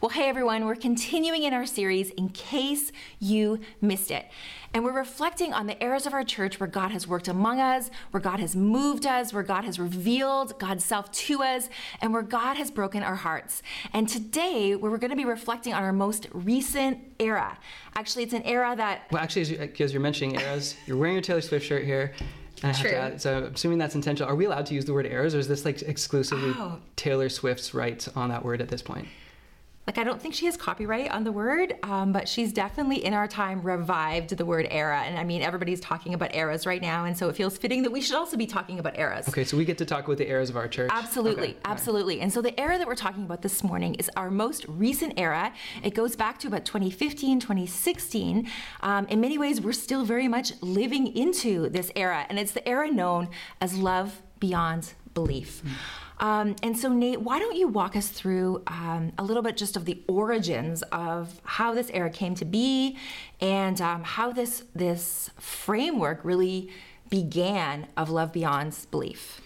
Well, hey everyone, we're continuing in our series in case you missed it. And we're reflecting on the eras of our church where God has worked among us, where God has moved us, where God has revealed God's self to us, and where God has broken our hearts. And today, we're going to be reflecting on our most recent era. Actually, it's an era that. Well, actually, as, you, uh, are mentioning eras, you're wearing your Taylor Swift shirt here. And I True. Add, so I'm assuming that's intentional. Are we allowed to use the word eras, or is this like exclusively oh. Taylor Swift's rights on that word at this point? Like, I don't think she has copyright on the word, um, but she's definitely in our time revived the word era. And I mean, everybody's talking about eras right now. And so it feels fitting that we should also be talking about eras. Okay, so we get to talk about the eras of our church. Absolutely, okay. absolutely. Right. And so the era that we're talking about this morning is our most recent era. It goes back to about 2015, 2016. Um, in many ways, we're still very much living into this era. And it's the era known as love beyond belief. Mm. Um, and so, Nate, why don't you walk us through um, a little bit just of the origins of how this era came to be and um, how this this framework really began of Love Beyond's belief?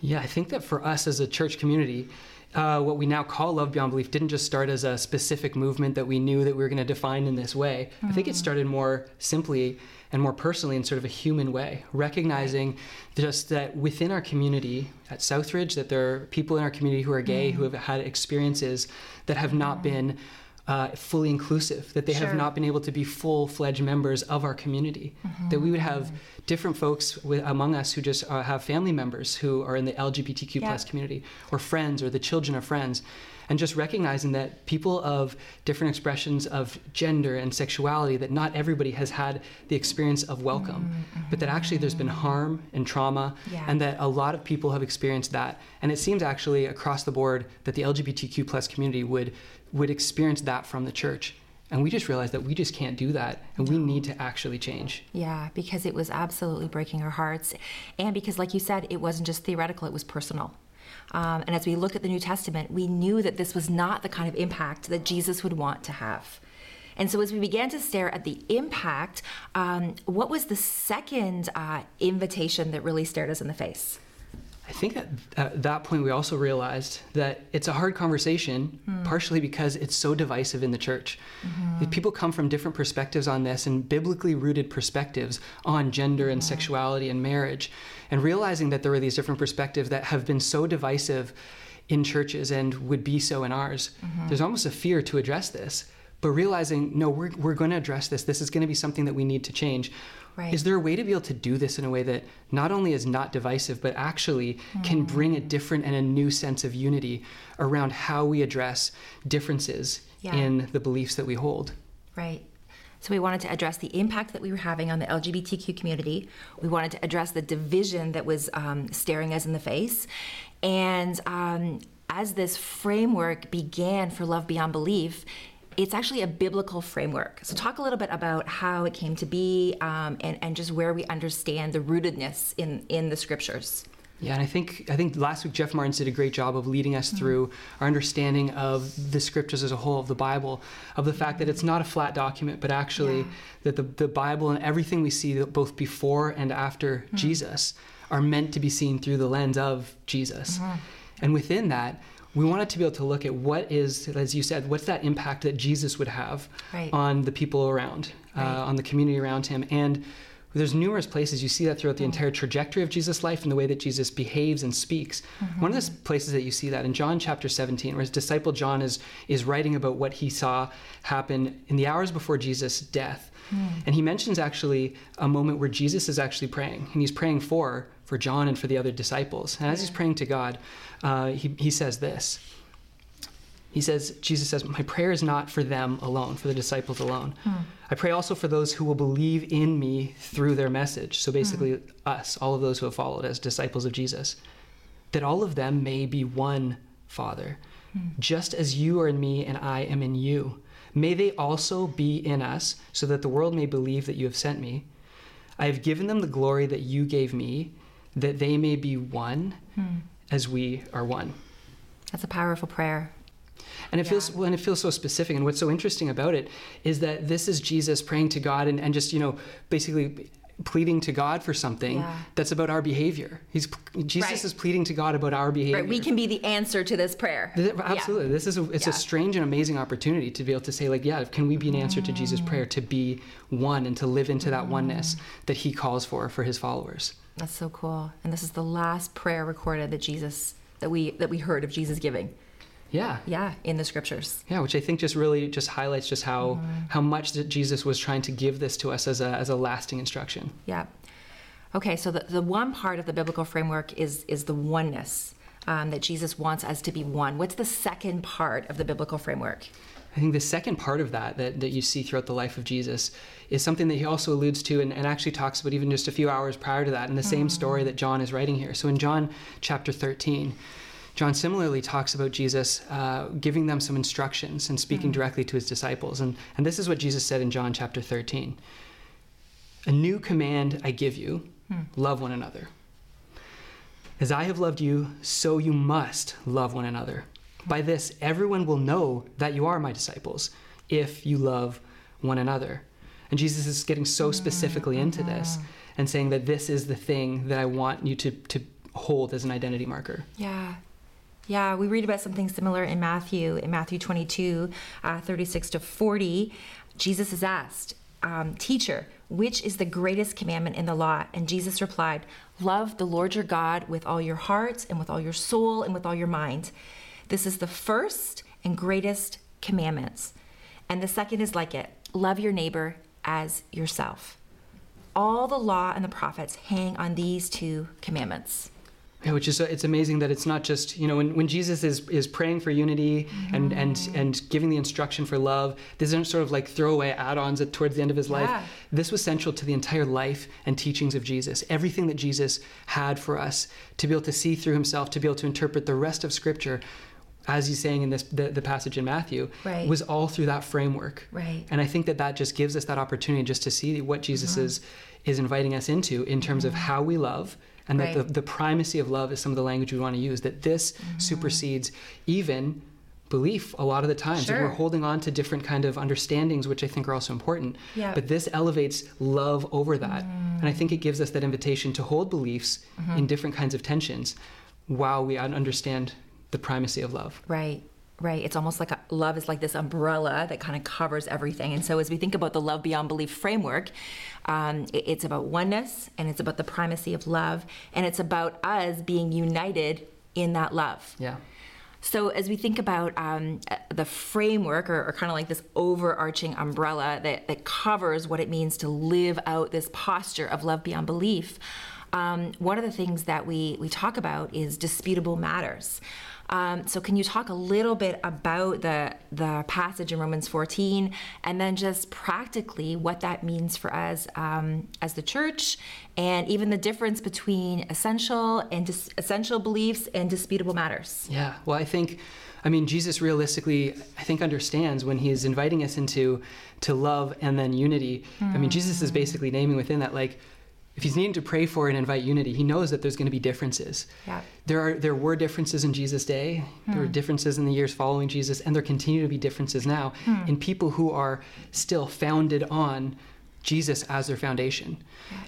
Yeah, I think that for us as a church community, uh, what we now call Love Beyond Belief didn't just start as a specific movement that we knew that we were going to define in this way. Mm-hmm. I think it mm. started more simply and more personally in sort of a human way, recognizing just that within our community at Southridge, that there are people in our community who are gay mm-hmm. who have had experiences that have not mm-hmm. been uh, fully inclusive, that they sure. have not been able to be full fledged members of our community. Mm-hmm. That we would have different folks with, among us who just uh, have family members who are in the LGBTQ yeah. plus community, or friends, or the children of friends, and just recognizing that people of different expressions of gender and sexuality, that not everybody has had the experience of welcome, mm-hmm. but that actually there's been harm and trauma, yeah. and that a lot of people have experienced that. And it seems actually across the board that the LGBTQ plus community would would experience that from the church. And we just realized that we just can't do that and we need to actually change. Yeah, because it was absolutely breaking our hearts. And because, like you said, it wasn't just theoretical, it was personal. Um, and as we look at the New Testament, we knew that this was not the kind of impact that Jesus would want to have. And so, as we began to stare at the impact, um, what was the second uh, invitation that really stared us in the face? I think at, at that point we also realized that it's a hard conversation, mm. partially because it's so divisive in the church. Mm-hmm. People come from different perspectives on this and biblically rooted perspectives on gender and mm. sexuality and marriage. And realizing that there were these different perspectives that have been so divisive in churches and would be so in ours, mm-hmm. there's almost a fear to address this but realizing no we're, we're going to address this this is going to be something that we need to change right. is there a way to be able to do this in a way that not only is not divisive but actually mm. can bring a different and a new sense of unity around how we address differences yeah. in the beliefs that we hold right so we wanted to address the impact that we were having on the LGBTQ community. We wanted to address the division that was um, staring us in the face. And um, as this framework began for Love Beyond Belief, it's actually a biblical framework. So, talk a little bit about how it came to be um, and, and just where we understand the rootedness in, in the scriptures. Yeah, and I think I think last week Jeff Martins did a great job of leading us mm-hmm. through our understanding of the scriptures as a whole of the Bible, of the fact that it's not a flat document, but actually yeah. that the, the Bible and everything we see both before and after mm-hmm. Jesus are meant to be seen through the lens of Jesus. Mm-hmm. And within that, we wanted to be able to look at what is, as you said, what's that impact that Jesus would have right. on the people around, right. uh, on the community around him. And there's numerous places you see that throughout the entire trajectory of Jesus' life and the way that Jesus behaves and speaks. Mm-hmm. One of the places that you see that in John chapter 17, where his disciple John is is writing about what he saw happen in the hours before Jesus' death. Mm. And he mentions actually a moment where Jesus is actually praying, and he's praying for for John and for the other disciples. And as he's praying to God, uh, he, he says this. He says, Jesus says, My prayer is not for them alone, for the disciples alone. Hmm. I pray also for those who will believe in me through their message. So basically, hmm. us, all of those who have followed as disciples of Jesus, that all of them may be one, Father, hmm. just as you are in me and I am in you. May they also be in us, so that the world may believe that you have sent me. I have given them the glory that you gave me, that they may be one as we are one. That's a powerful prayer. And it yeah. feels when it feels so specific. And what's so interesting about it is that this is Jesus praying to God and, and just, you know, basically pleading to God for something Yeah. that's about our behavior. He's Jesus Right. is pleading to God about our behavior. Right, we can be the answer to this prayer. Th- Yeah. Absolutely. This is a, it's Yeah. a strange and amazing opportunity to be able to say like, yeah, can we be an answer to Jesus' mm. prayer to be one and to live into that oneness mm. that he calls for for his followers. That's so cool. And this is the last prayer recorded that Jesus that we that we heard of Jesus giving. Yeah. Yeah, in the scriptures. Yeah, which I think just really just highlights just how how much that Jesus was trying to give this to us as a as a lasting instruction. Yeah. Okay, so the, the one part of the biblical framework is is the oneness. Um, that Jesus wants us to be one. What's the second part of the biblical framework? I think the second part of that, that that you see throughout the life of Jesus is something that he also alludes to and, and actually talks about even just a few hours prior to that in the same story that John is writing here. So in John chapter 13, John similarly talks about Jesus uh, giving them some instructions and speaking mm-hmm. directly to his disciples. And, and this is what Jesus said in John chapter 13 A new command I give you hmm. love one another. As I have loved you, so you must love one another. By this, everyone will know that you are my disciples if you love one another. And Jesus is getting so mm-hmm. specifically into this mm-hmm. and saying that this is the thing that I want you to, to hold as an identity marker. Yeah. Yeah, we read about something similar in Matthew, in Matthew 22, uh, 36 to 40. Jesus is asked, um, Teacher, which is the greatest commandment in the law? And Jesus replied, Love the Lord your God with all your heart and with all your soul and with all your mind. This is the first and greatest commandments. And the second is like it love your neighbor as yourself. All the law and the prophets hang on these two commandments. Yeah, which is it's amazing that it's not just you know when, when Jesus is is praying for unity and and and giving the instruction for love. These aren't sort of like throwaway add-ons at towards the end of his Yeah. life. This was central to the entire life and teachings of Jesus. Everything that Jesus had for us to be able to see through himself, to be able to interpret the rest of Scripture, as he's saying in this the, the passage in Matthew, Right. was all through that framework. Right. And I think that that just gives us that opportunity just to see what Jesus uh-huh. is is inviting us into in terms of uh-huh. how we love and that Right. the, the primacy of love is some of the language we want to use that this mm-hmm. supersedes even belief a lot of the times. And we're holding on to different kind of understandings which i think are also important Yeah. but this elevates love over that. And i mm. think it gives us that invitation to hold beliefs in mm-hmm. different kinds of tensions while we understand the primacy of love. Right, right. It's almost like a, love is like this umbrella that kind of covers everything. And so, as we think about the love beyond belief framework, um, it- it's about oneness and it's about the primacy of love and it's about us being united in that love. yeah So, as we think about um, uh, the framework, or, or kind of like this overarching umbrella that, that covers what it means to live out this posture of love beyond belief, um, one of the things that we, we talk about is disputable matters. Um, so, can you talk a little bit about the, the passage in Romans 14 and then just practically what that means for us um, as the church and even the difference between essential and dis- essential beliefs and disputable matters? Yeah, well, I think, I mean, Jesus realistically, I think, understands when he's inviting us into to love and then unity. I mean, Jesus is basically naming within that, like, if he's needing to pray for and invite unity, he knows that there's going to be differences. Yeah. There are there were differences in Jesus' day. There were hmm. differences in the years following Jesus, and there continue to be differences now hmm. in people who are still founded on Jesus as their foundation.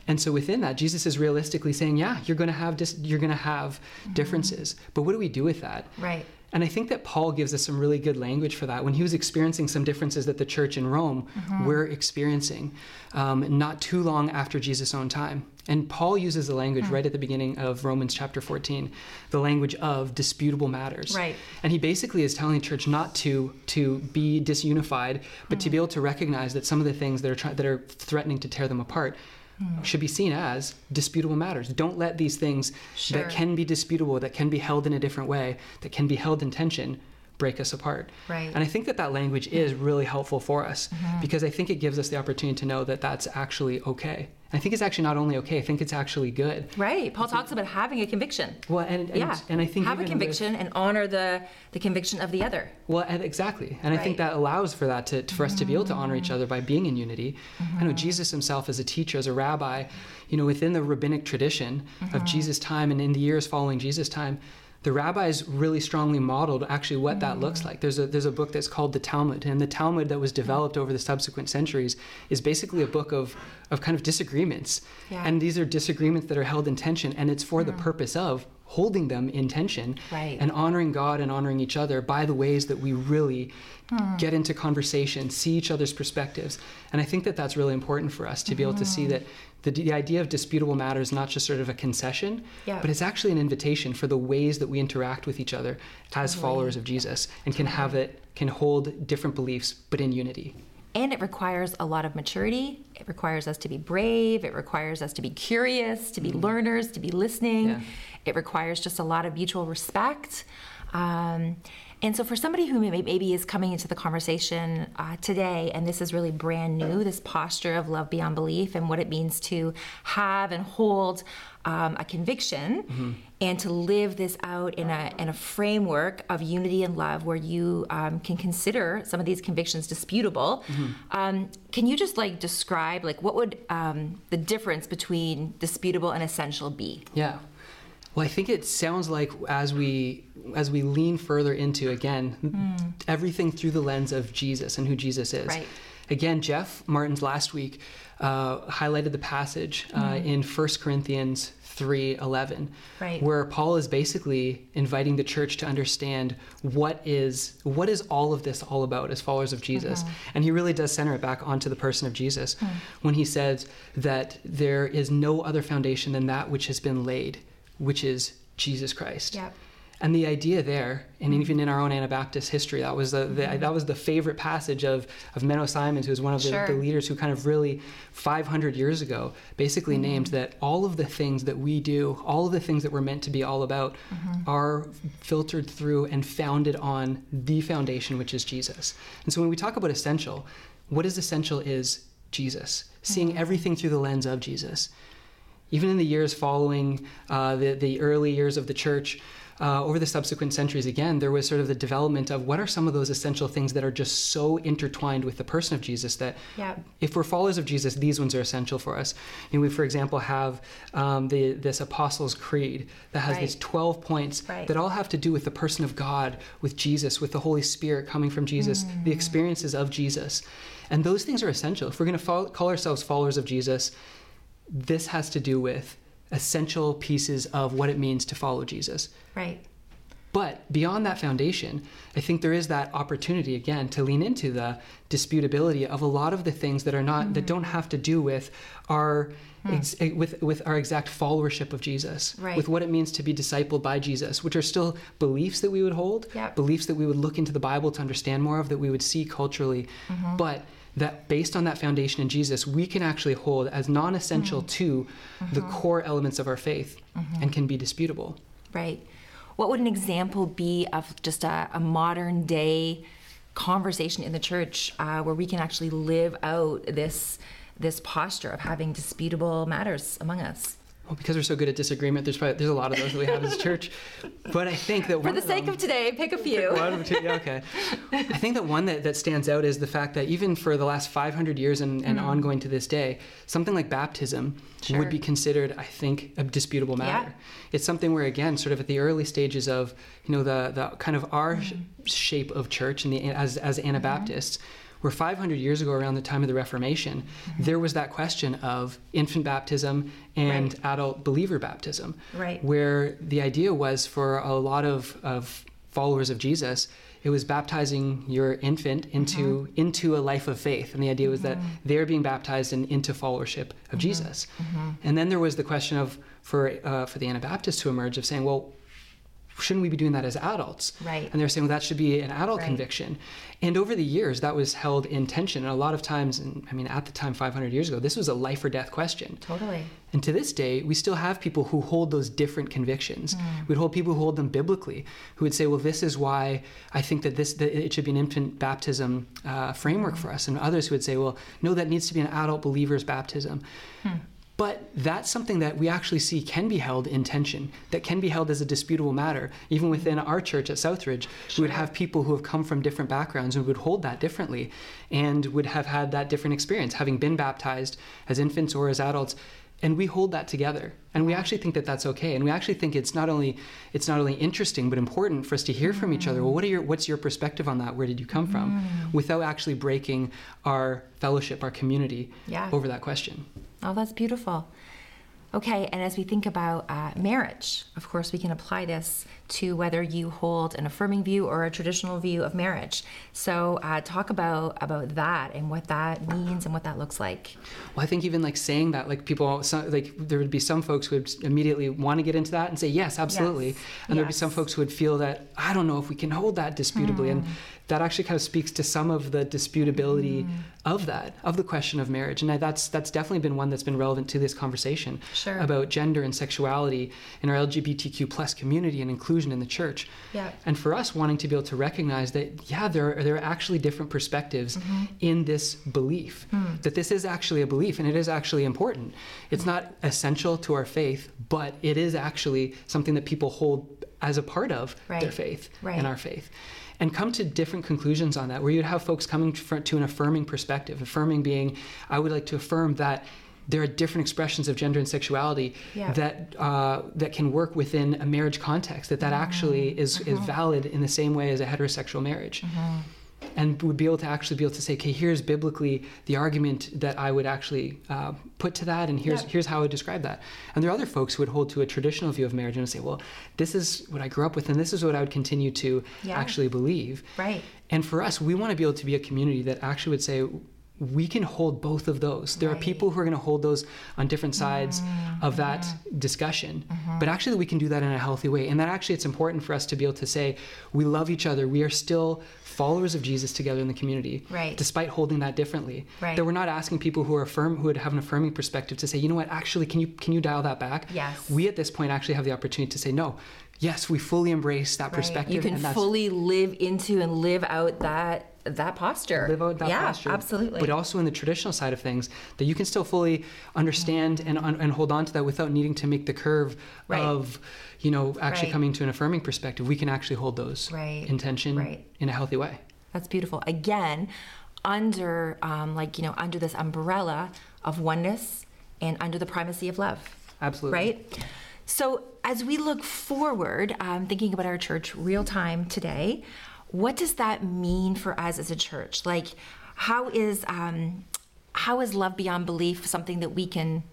And so within that, Jesus is realistically saying, yeah, you're going to have dis- you're going to have hmm. differences. But what do we do with that? Right. And I think that Paul gives us some really good language for that when he was experiencing some differences that the church in Rome mm-hmm. were experiencing um, not too long after Jesus' own time. And Paul uses the language mm. right at the beginning of Romans chapter 14, the language of disputable matters. Right. And he basically is telling the church not to to be disunified, but to mm. be able to recognize that some of the things that are try- that are threatening to tear them apart Hmm. should be seen as disputable matters. Don't let these things Sure. that can be disputable, that can be held in a different way, that can be held in tension, break us apart. Right. And I think that that language is really helpful for us mm-hmm. because I think it gives us the opportunity to know that that's actually okay. I think it's actually not only okay, I think it's actually good. Right. Paul talks about having a conviction. Well, and, and, yeah. and I think have a even with- conviction and honor the the conviction of the other. Well, and exactly, and I think that allows for that to for us to be able to honor each other by being in unity. I know mm-hmm. Jesus himself, as a teacher, as a rabbi, you know, within the rabbinic tradition of mm-hmm. Jesus' time and in the years following Jesus' time, the rabbis really strongly modeled actually what that looks Mm. like. There's a there's a book that's called the Talmud, and the Talmud that was developed over the subsequent centuries is basically a book of of kind of disagreements, Yeah. and these are disagreements that are held in tension, and it's for the purpose of holding them in tension Right. and honoring God and honoring each other by the ways that we really Hmm. get into conversation, see each other's perspectives. And I think that that's really important for us to be able to see that the, the idea of disputable matter is not just sort of a concession, Yeah. but it's actually an invitation for the ways that we interact with each other as Totally. followers of Jesus and can have it, can hold different beliefs, but in unity. And it requires a lot of maturity. It requires us to be brave. It requires us to be curious, to be learners, to be listening. Yeah. It requires just a lot of mutual respect. Um, and so, for somebody who may- maybe is coming into the conversation uh, today, and this is really brand new, this posture of love beyond belief and what it means to have and hold um, a conviction and to live this out in a, in a framework of unity and love where you um, can consider some of these convictions disputable. Um, can you just like describe like what would um, the difference between disputable and essential be? Yeah. Well, I think it sounds like as we as we lean further into again everything through the lens of Jesus and who Jesus is. Right. Again, Jeff Martin's last week uh, highlighted the passage uh, in 1 Corinthians 3:11, Right. where Paul is basically inviting the church to understand what is what is all of this all about as followers of Jesus. Mm-hmm. And he really does center it back onto the person of Jesus hmm. when he says that there is no other foundation than that which has been laid, which is Jesus Christ. Yep. And the idea there, and mm-hmm. even in our own Anabaptist history, that was the, the mm-hmm. that was the favorite passage of of Menno Simons, who was one of the, Sure. the leaders who kind of really 500 years ago basically mm-hmm. named that all of the things that we do, all of the things that we're meant to be all about, are filtered through and founded on the foundation, which is Jesus. And so when we talk about essential, what is essential is Jesus, seeing everything through the lens of Jesus. Even in the years following uh, the, the early years of the church, uh, over the subsequent centuries, again, there was sort of the development of what are some of those essential things that are just so intertwined with the person of Jesus that Yeah. if we're followers of Jesus, these ones are essential for us. And we, for example, have um, the, this Apostles' Creed that has Right. these 12 points Right. that all have to do with the person of God, with Jesus, with the Holy Spirit coming from Jesus, the experiences of Jesus. And those things are essential. If we're going to follow, call ourselves followers of Jesus, this has to do with essential pieces of what it means to follow Jesus. Right. But beyond that foundation, I think there is that opportunity again to lean into the disputability of a lot of the things that are not that mm-hmm. don't have to do with our hmm. ex, eh, with with our exact followership of Jesus, Right. with what it means to be discipled by Jesus, which are still beliefs that we would hold, Yep. beliefs that we would look into the Bible to understand more of, that we would see culturally, mm-hmm. but that based on that foundation in Jesus, we can actually hold as non-essential mm-hmm. to the mm-hmm. core elements of our faith mm-hmm. and can be disputable. Right. What would an example be of just a, a modern day conversation in the church uh, where we can actually live out this this posture of having disputable matters among us? Well, because we're so good at disagreement, there's probably there's a lot of those that we have as a church. But I think that For the sake them, of today, pick a few. one two- yeah, okay. I think that one that, that stands out is the fact that even for the last 500 years and, and mm. ongoing to this day, something like baptism Sure. would be considered, I think, a disputable matter. Yeah. It's something where, again, sort of at the early stages of, you know, the, the kind of our sh- shape of church and the, as, as mm-hmm. Anabaptists, where 500 years ago, around the time of the Reformation, mm-hmm. there was that question of infant baptism and Right. adult believer baptism Right. where the idea was for a lot of, of followers of Jesus, it was baptizing your infant into mm-hmm. into a life of faith, and the idea was that mm-hmm. they're being baptized in, into followership of Jesus. And then there was the question of for uh, for the Anabaptists to emerge of saying, well, shouldn't we be doing that as adults? Right. And they're saying, well, that should be an adult Right. conviction. And over the years, that was held in tension. And a lot of times, and I mean, at the time, 500 years ago, this was a life or death question. Totally. And to this day, we still have people who hold those different convictions. Hmm. We'd hold people who hold them biblically, who would say, "Well, this is why I think that this that it should be an infant baptism uh, framework hmm. for us," and others who would say, "Well, no, that needs to be an adult believer's baptism." Hmm. But that's something that we actually see can be held in tension, that can be held as a disputable matter. Even within our church at Southridge, we would have people who have come from different backgrounds and would hold that differently and would have had that different experience, having been baptized as infants or as adults. And we hold that together. And we actually think that that's okay. And we actually think it's not only it's not only interesting but important for us to hear from each other. Well what are your what's your perspective on that? Where did you come from? Mm. Without actually breaking our fellowship our community Yeah. over that question. Oh, that's beautiful. Okay, and as we think about uh, marriage, of course, we can apply this to whether you hold an affirming view or a traditional view of marriage. So, uh, talk about about that and what that means and what that looks like. well i think even like saying that like people some, like there would be some folks who would immediately want to get into that and say yes absolutely Yes. and there'd be some folks who would feel that i don't know if we can hold that disputably and Hmm. That actually kind of speaks to some of the disputability Hmm. of that of the question of marriage and I- that's that's definitely been one that's been relevant to this conversation Sure. about gender and sexuality in our lgbtq plus community and inclusion in the church Yeah. and for us wanting to be able to recognize that yeah there are, there are actually different perspectives Mm-hmm. in this belief Hmm. that this is actually a belief and it is actually important it's not essential to our faith but it is actually something that people hold as a part of their faith Right. and our faith and come to different conclusions on that where you'd have folks coming to to an affirming perspective affirming being i would like to affirm that there are different expressions of gender and sexuality Yeah. that uh, that can work within a marriage context that that actually mm-hmm. is is mm-hmm. valid in the same way as a heterosexual marriage mm-hmm. And would be able to actually be able to say okay here's biblically the argument that i would actually uh, put to that and here's Yeah. here's how i would describe that and there are other folks who would hold to a traditional view of marriage and say well this is what i grew up with and this is what i would continue to Yeah. actually believe Right. and for us, we want to be able to be a community that actually would say, we can hold both of those. There are people who are going to hold those on different sides of mm-hmm. that mm-hmm. discussion, mm-hmm. but actually, we can do that in a healthy way. And that actually, it's important for us to be able to say, we love each other. We are still followers of Jesus together in the community, Right. despite holding that differently. Right. That we're not asking people who are affirm, who would have an affirming perspective to say, you know what, actually, can you can you dial that back? Yes. We at this point actually have the opportunity to say, no, yes, we fully embrace that perspective. You can and fully live into and live out that that posture. live out that yeah, posture. absolutely. But also in the traditional side of things, that you can still fully understand and, and hold on to that without needing to make the curve Right. of, you know, actually Right. coming to an affirming perspective. We can actually hold those Right. intention Right. in a healthy way. That's beautiful. Again, under um, like you know under this umbrella of oneness and under the primacy of love. Absolutely. Right. So as we look forward, um, thinking about our church real time today, what does that mean for us as a church? Like, how is um, how is love beyond belief something that we can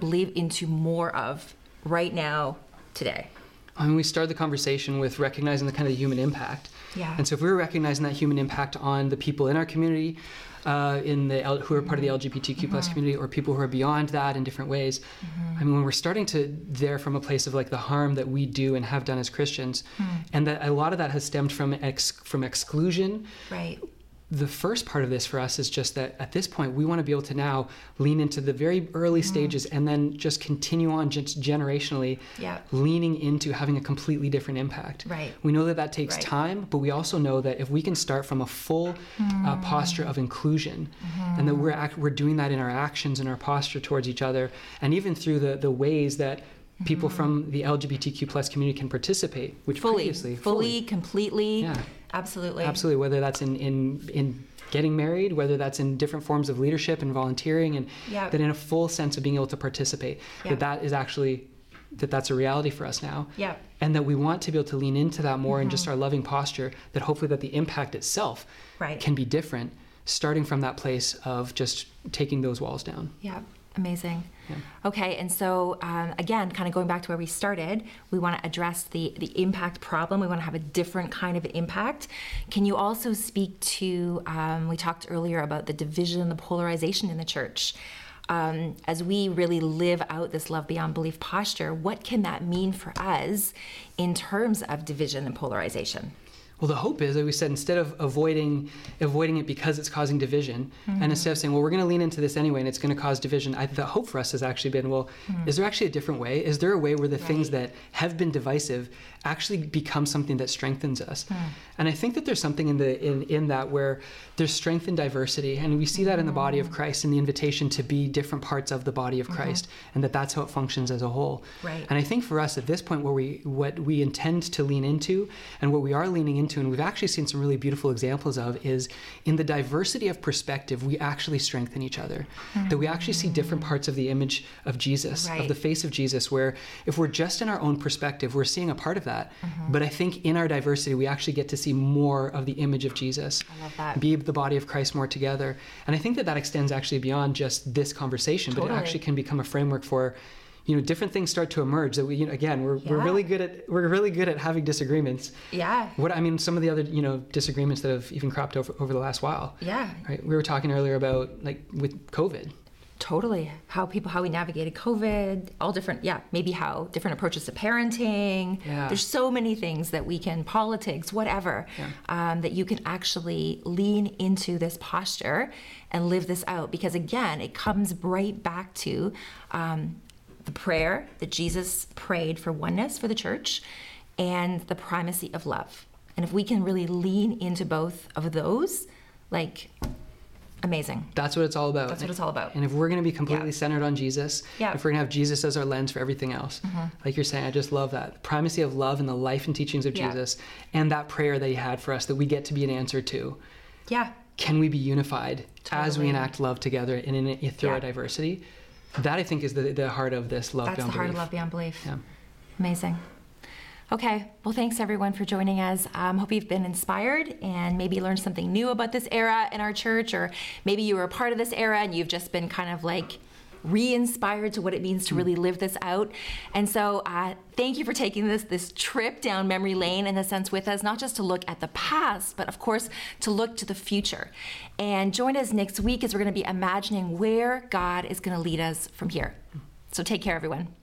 live into more of right now today? I mean, we started the conversation with recognizing the kind of human impact. Yeah. And so if we were recognizing that human impact on the people in our community, uh, in the L- who are part of the LGBTQ plus Mm-hmm. community, or people who are beyond that in different ways, I mean, when we're starting to there from a place of like the harm that we do and have done as Christians, Hmm. and that a lot of that has stemmed from ex- from exclusion, Right. The first part of this for us is just that at this point we want to be able to now lean into the very early Mm-hmm. stages and then just continue on just generationally Yeah. leaning into having a completely different impact Right. we know that that takes Right. time but we also know that if we can start from a full Mm. uh, posture of inclusion Mm-hmm. and that we're act- we're doing that in our actions and our posture towards each other and even through the the ways that people from the LGBTQ plus community can participate which Mm-hmm. Fully, fully, completely. Yeah. Absolutely. Absolutely, whether that's in, in, in getting married, whether that's in different forms of leadership and volunteering, and Yeah. that in a full sense of being able to participate, Yeah. that that is actually, that that's a reality for us now. Yeah. And that we want to be able to lean into that more in Mm-hmm. just our loving posture, that hopefully that the impact itself Right. can be different, starting from that place of just taking those walls down. Yeah, amazing. Yeah. Okay, and so um, again, kind of going back to where we started, we want to address the the impact problem. We want to have a different kind of impact. Can you also speak to? Um, we talked earlier about the division, the polarization in the church. Um, as we really live out this love beyond belief posture, what can that mean for us in terms of division and polarization? Well, the hope is that we said instead of avoiding avoiding it because it's causing division, Mm-hmm. and instead of saying, well, we're going to lean into this anyway, and it's going to cause division, I, the hope for us has actually been, well, is there actually a different way? Is there a way where the things Mm-hmm. That have been divisive actually becomes something that strengthens us. Hmm. And I think that there's something in the in, in that where there's strength in diversity, and we see that in the body of mm. Christ in the invitation to be different parts of the body of mm-hmm. Christ, and that that's how it functions as a whole. Right. And I think for us at this point, where we what we intend to lean into, and what we are leaning into, and we've actually seen some really beautiful examples of, is in the diversity of perspective, we actually strengthen each other. That we actually see different hmm. parts of the image of Jesus, Right. of the face of Jesus, where if we're just in our own perspective, we're seeing a part of that. Mm-hmm. But I think in our diversity, we actually get to see more of the image of Jesus. I love that. Be the body of Christ more together. And I think that that extends actually beyond just this conversation, but it actually can become a framework for. You know, different things start to emerge. That we, you know, again, we're, we're really good at we're really good at having disagreements. Yeah. What I mean, some of the other you know disagreements that have even cropped over over the last while. Yeah. Right, we were talking earlier about like with COVID. Totally. How people, how we navigated COVID, all different, yeah, maybe how different approaches to parenting. Yeah. There's so many things that we can, politics, whatever, um, that you can actually lean into this posture and live this out. Because again, it comes right back to um, the prayer that Jesus prayed for oneness for the church and the primacy of love. And if we can really lean into both of those, like, amazing. That's what it's all about. That's what it's all about. And if we're going to be completely Yeah. centered on Jesus, Yeah. Mm-hmm. if we're going to have Jesus as our lens for everything else, like you're saying, I just love that. The primacy of love and the life and teachings of Yeah. Jesus and that prayer that he had for us that we get to be an answer to. Yeah. Can we be unified as we enact love together and in it through our diversity? That I think is the, the heart of this love That's beyond the heart of love beyond belief. Yeah. Amazing. Okay, well, thanks everyone for joining us. Um, hope you've been inspired and maybe learned something new about this era in our church, or maybe you were a part of this era and you've just been kind of like re-inspired to what it means to really live this out. And so, uh, thank you for taking this this trip down memory lane in a sense with us, not just to look at the past, but of course to look to the future. And join us next week as we're going to be imagining where God is going to lead us from here. So, take care, everyone.